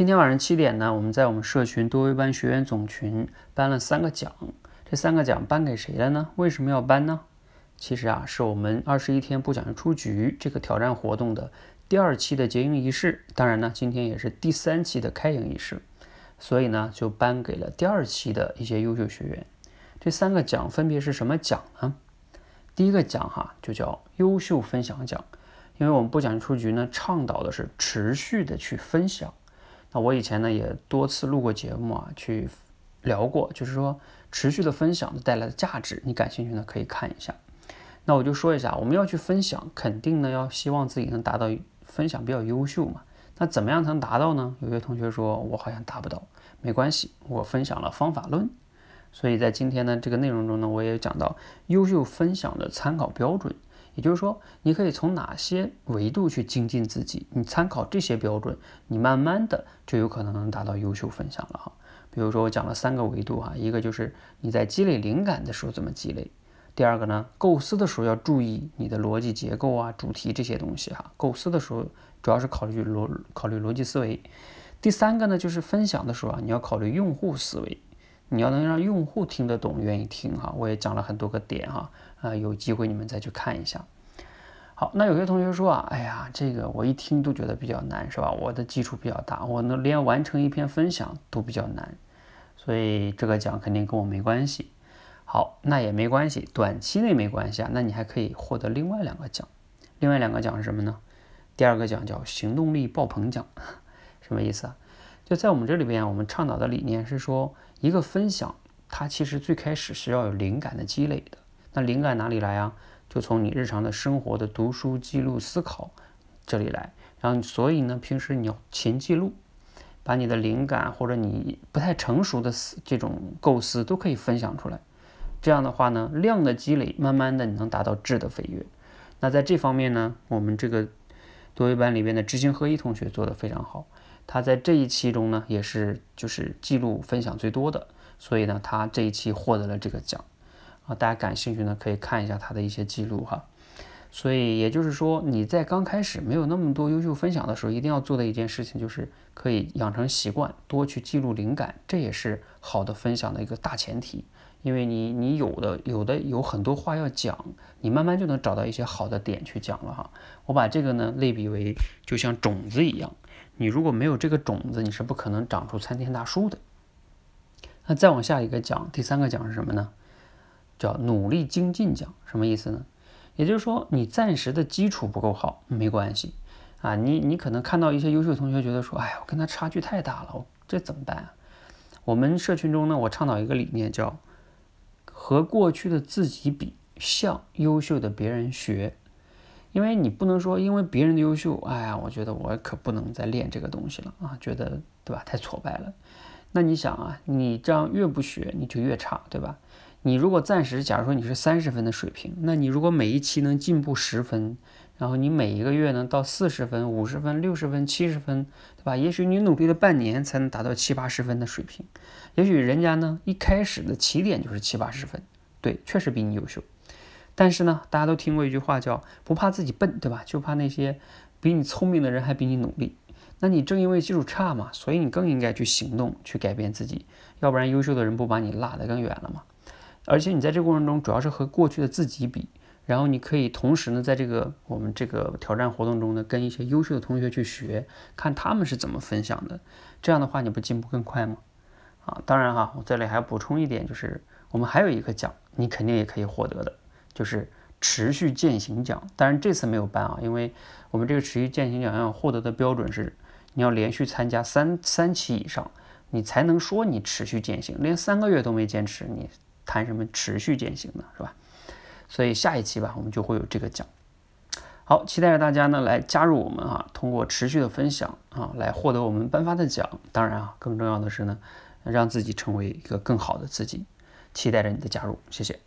今天晚上七点呢，我们在我们社群多维班学员总群颁了三个奖。这三个奖颁给谁了呢？为什么要颁呢？其实啊，是我们二十一天不讲出局这个挑战活动的第二期的结营仪式。当然呢，今天也是第三期的开营仪式，所以呢，就颁给了第二期的一些优秀学员。这三个奖分别是什么奖呢？第一个奖哈，就叫优秀分享奖，因为我们不讲出局呢，倡导的是持续的去分享。那我以前呢也多次录过节目啊，去聊过，就是说持续的分享带来的价值，你感兴趣呢可以看一下。那我就说一下，我们要去分享，肯定呢要希望自己能达到分享比较优秀嘛。那怎么样才能达到呢？有些同学说我好像达不到，没关系，我分享了方法论。所以在今天呢这个内容中呢，我也讲到优秀分享的参考标准。也就是说，你可以从哪些维度去精进自己？你参考这些标准，你慢慢的就有可能能达到优秀分享了哈。比如说我讲了三个维度哈，一个就是你在积累灵感的时候怎么积累；第二个呢，构思的时候要注意你的逻辑结构啊、主题这些东西哈。构思的时候主要是考虑逻考虑逻辑思维；第三个呢，就是分享的时候啊，你要考虑用户思维，你要能让用户听得懂、愿意听哈。我也讲了很多个点哈。啊，有机会你们再去看一下。好，那有些同学说啊，哎呀，这个我一听都觉得比较难，是吧？我的基础比较大，我能连完成一篇分享都比较难，所以这个奖肯定跟我没关系。好，那也没关系，短期内没关系啊。那你还可以获得另外两个奖，另外两个奖是什么呢？第二个奖叫行动力爆棚奖，什么意思啊？就在我们这里边，我们倡导的理念是说，一个分享它其实最开始是要有灵感的积累的。那灵感哪里来啊？就从你日常的生活的读书、记录、思考这里来。然后，所以呢，平时你要勤记录，把你的灵感或者你不太成熟的思这种构思都可以分享出来。这样的话呢，量的积累，慢慢的你能达到质的飞跃。那在这方面呢，我们这个多维班里边的知行合一同学做的非常好。他在这一期中呢，也是就是记录分享最多的，所以呢，他这一期获得了这个奖。啊，大家感兴趣呢，可以看一下他的一些记录哈。所以也就是说，你在刚开始没有那么多优秀分享的时候，一定要做的一件事情就是可以养成习惯，多去记录灵感，这也是好的分享的一个大前提。因为你你有的有的有很多话要讲，你慢慢就能找到一些好的点去讲了哈。我把这个呢类比为就像种子一样，你如果没有这个种子，你是不可能长出参天大树的。那再往下一个讲，第三个讲是什么呢？叫努力精进奖，什么意思呢？也就是说，你暂时的基础不够好，没关系啊。你你可能看到一些优秀同学觉得说，哎呀，我跟他差距太大了，我这怎么办啊？我们社群中呢，我倡导一个理念，叫和过去的自己比，向优秀的别人学。因为你不能说，因为别人的优秀，哎呀，我觉得我可不能再练这个东西了啊，觉得对吧？太挫败了。那你想啊，你这样越不学，你就越差，对吧？你如果暂时，假如说你是三十分的水平，那你如果每一期能进步十分，然后你每一个月能到四十分、五十分、六十分、七十分，对吧？也许你努力了半年才能达到七八十分的水平，也许人家呢一开始的起点就是七八十分，对，确实比你优秀。但是呢，大家都听过一句话叫“不怕自己笨”，对吧？就怕那些比你聪明的人还比你努力。那你正因为基础差嘛，所以你更应该去行动，去改变自己，要不然优秀的人不把你拉得更远了吗？而且你在这个过程中，主要是和过去的自己比，然后你可以同时呢，在这个我们这个挑战活动中呢，跟一些优秀的同学去学，看他们是怎么分享的。这样的话，你不进步更快吗？啊，当然哈，我这里还要补充一点，就是我们还有一个奖，你肯定也可以获得的，就是持续践行奖。当然这次没有颁啊，因为我们这个持续践行奖要获得的标准是，你要连续参加三三期以上，你才能说你持续践行。连三个月都没坚持，你。谈什么持续践行呢，是吧？所以下一期吧，我们就会有这个奖。好，期待着大家呢来加入我们啊，通过持续的分享啊，来获得我们颁发的奖。当然啊，更重要的是呢，让自己成为一个更好的自己。期待着你的加入，谢谢。